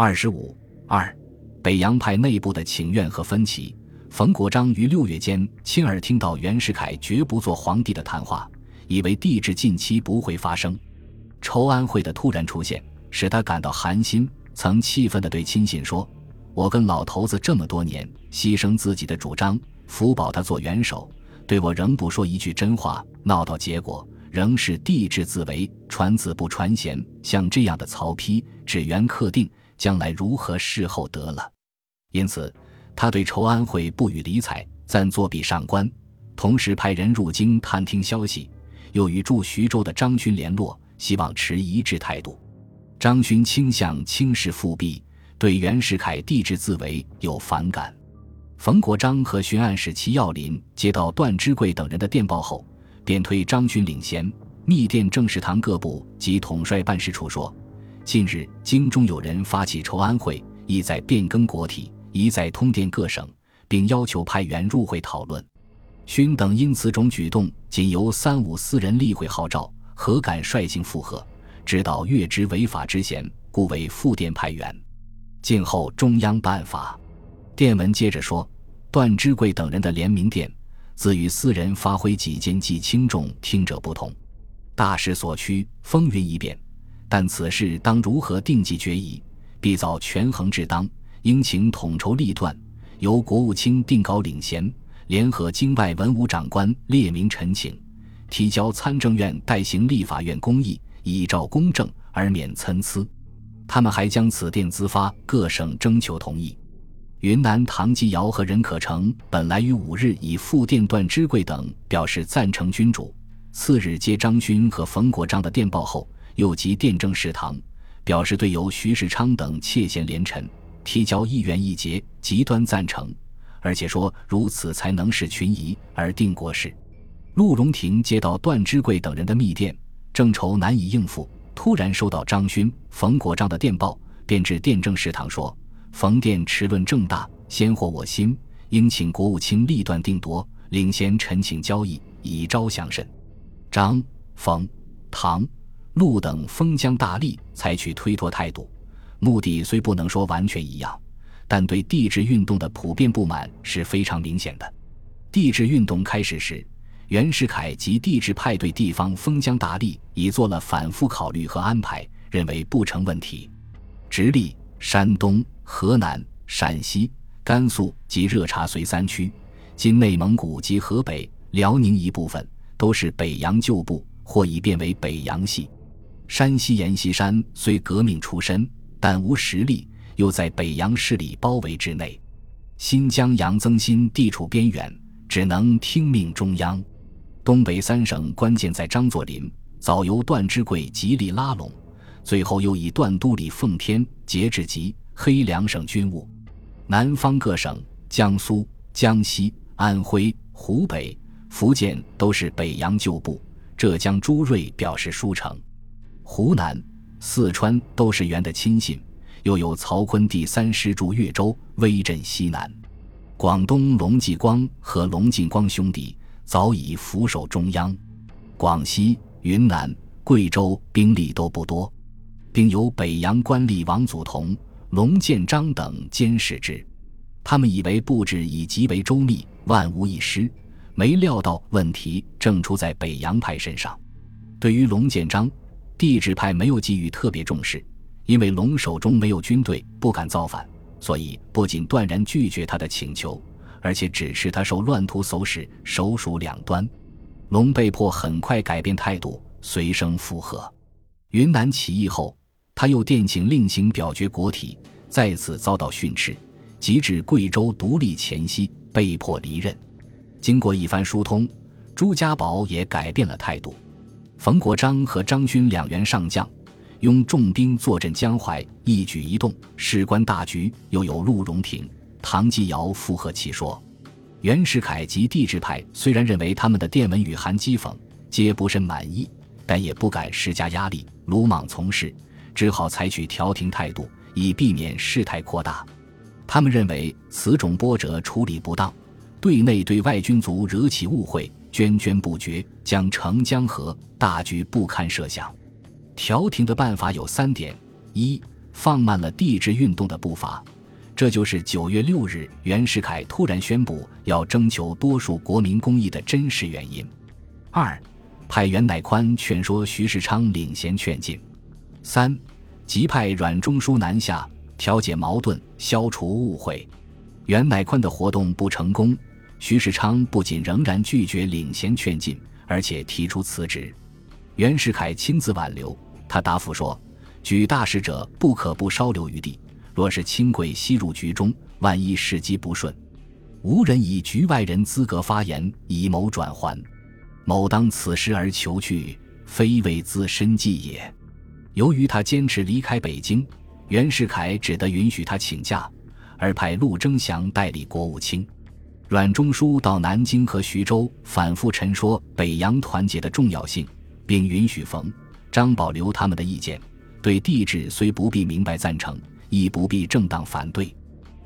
二十五二，北洋派内部的请愿和分歧。冯国璋于六月间亲耳听到袁世凯绝不做皇帝的谈话，以为帝制近期不会发生。筹安会的突然出现，使他感到寒心，曾气愤地对亲信说：“我跟老头子这么多年，牺牲自己的主张，辅保他做元首，对我仍不说一句真话，闹到结果。”仍是帝制自为，传子不传贤，像这样的曹丕，只缘克定，将来如何事后得了。因此，他对筹安会不予理睬，暂作壁上观，同时派人入京探听消息，又与驻徐州的张勋联络，希望持一致态度。张勋倾向轻视复辟，对袁世凯帝制自为有反感。冯国璋和巡按使齐耀林接到段芝贵等人的电报后。便推张勋领衔，密电政事堂各部及统帅办事处说：近日京中有人发起筹安会，意在变更国体，一再通电各省，并要求派员入会讨论。勋等因此种举动仅由三五私人例会号召，何敢率性附和？知道越之违法之嫌，故为复电派员。静候中央办法。电文接着说：段芝贵等人的联名电。自与私人发挥己见既轻重听者不同，大势所趋，风云已变。但此事当如何定计决议，必早权衡之当，应请统筹立断，由国务卿定稿领衔，联合京外文武长官列名陈请，提交参政院代行立法院公议，依照公正而免参差。他们还将此电资发各省征求同意。云南唐继尧和任可成本来于五日以复电段芝贵等表示赞成君主，次日接张勋和冯国璋的电报后，又即电政食堂，表示对由徐世昌等窃贤连臣提交一元一节，极端赞成，而且说如此才能使群疑而定国事。陆荣廷接到段芝贵等人的密电，正愁难以应付，突然收到张勋、冯国璋的电报，便至电政食堂说。冯殿持论正大，先获我心，应请国务卿立断定夺，领先陈请交易，以昭祥慎。张、冯、唐、陆等封疆大吏采取推脱态度，目的虽不能说完全一样，但对帝制运动的普遍不满是非常明显的。帝制运动开始时，袁世凯及帝制派对地方封疆大吏已做了反复考虑和安排，认为不成问题，直隶、山东。河南、陕西、甘肃及热察绥三区，今内蒙古及河北、辽宁一部分，都是北洋旧部，或已变为北洋系。山西阎锡山虽革命出身，但无实力，又在北洋势力包围之内。新疆杨增新地处边远，只能听命中央。东北三省关键在张作霖，早由段芝贵极力拉拢，最后又以段都理奉天节制吉。黑两省军务，南方各省，江苏、江西、安徽、湖北、福建都是北洋旧部。浙江朱瑞表示书城，湖南、四川都是袁的亲信，又有曹锟第三师驻越州，威震西南。广东龙继光和龙进光兄弟早已俯首中央。广西、云南、贵州兵力都不多，并由北洋官吏王祖同。龙建章等监视之，他们以为布置已极为周密，万无一失，没料到问题正出在北洋派身上。对于龙建章，帝制派没有给予特别重视，因为龙手中没有军队，不敢造反，所以不仅断然拒绝他的请求，而且指示他受乱徒唆使，手属两端。龙被迫很快改变态度，随声附和。云南起义后。他又电请另行表决国体，再次遭到训斥，及至贵州独立前夕，被迫离任。经过一番疏通，朱家宝也改变了态度。冯国璋和张勋两员上将，拥重兵坐镇江淮，一举一动事关大局。又有陆荣廷、唐继尧附和其说。袁世凯及帝制派虽然认为他们的电文语含讥讽，皆不甚满意，但也不敢施加压力，鲁莽从事。只好采取调停态度，以避免事态扩大。他们认为此种波折处理不当，对内对外军卒惹起误会，涓涓不绝，将成江河，大局不堪设想。调停的办法有三点：一、放慢了地质运动的步伐。这就是九月六日袁世凯突然宣布要征求多数国民公议的真实原因。二，派袁乃宽劝说徐世昌领衔劝进。三，急派阮中书南下调解矛盾，消除误会。袁乃宽的活动不成功，徐世昌不仅仍然拒绝领衔劝进，而且提出辞职。袁世凯亲自挽留，他答复说：“举大事者不可不稍留余地。”若是轻贵吸入局中，万一时机不顺，无人以局外人资格发言，以谋转还。某当此时而求去，非为自身计也。由于他坚持离开北京，袁世凯只得允许他请假，而派陆征祥代理国务卿。阮中书到南京和徐州反复陈说北洋团结的重要性，并允许冯、张保留他们的意见。对帝制虽不必明白赞成。亦不必正当反对。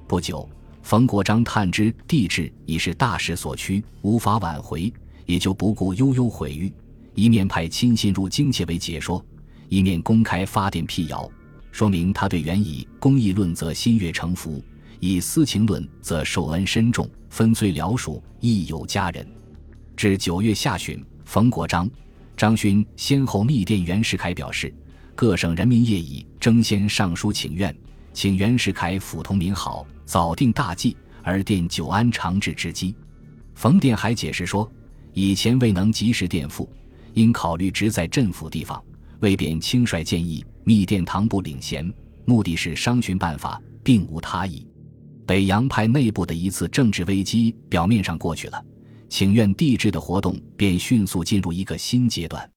不久，冯国璋探知帝制已是大势所趋，无法挽回，也就不顾悠悠毁誉，一面派亲信入京切为解说，一面公开发电辟谣，说明他对原以公议论则心悦诚服，以私情论则受恩深重，分罪了属，亦有佳人。至九月下旬，冯国璋、张勋先后密电袁世凯，表示各省人民业已争先上书请愿。请袁世凯抚同民好，早定大计，而奠久安长治之基。冯电还解释说，以前未能及时垫付，因考虑直在镇抚地方，未便轻率建议密电唐部领衔，目的是商询办法，并无他意。北洋派内部的一次政治危机表面上过去了，请愿帝制的活动便迅速进入一个新阶段。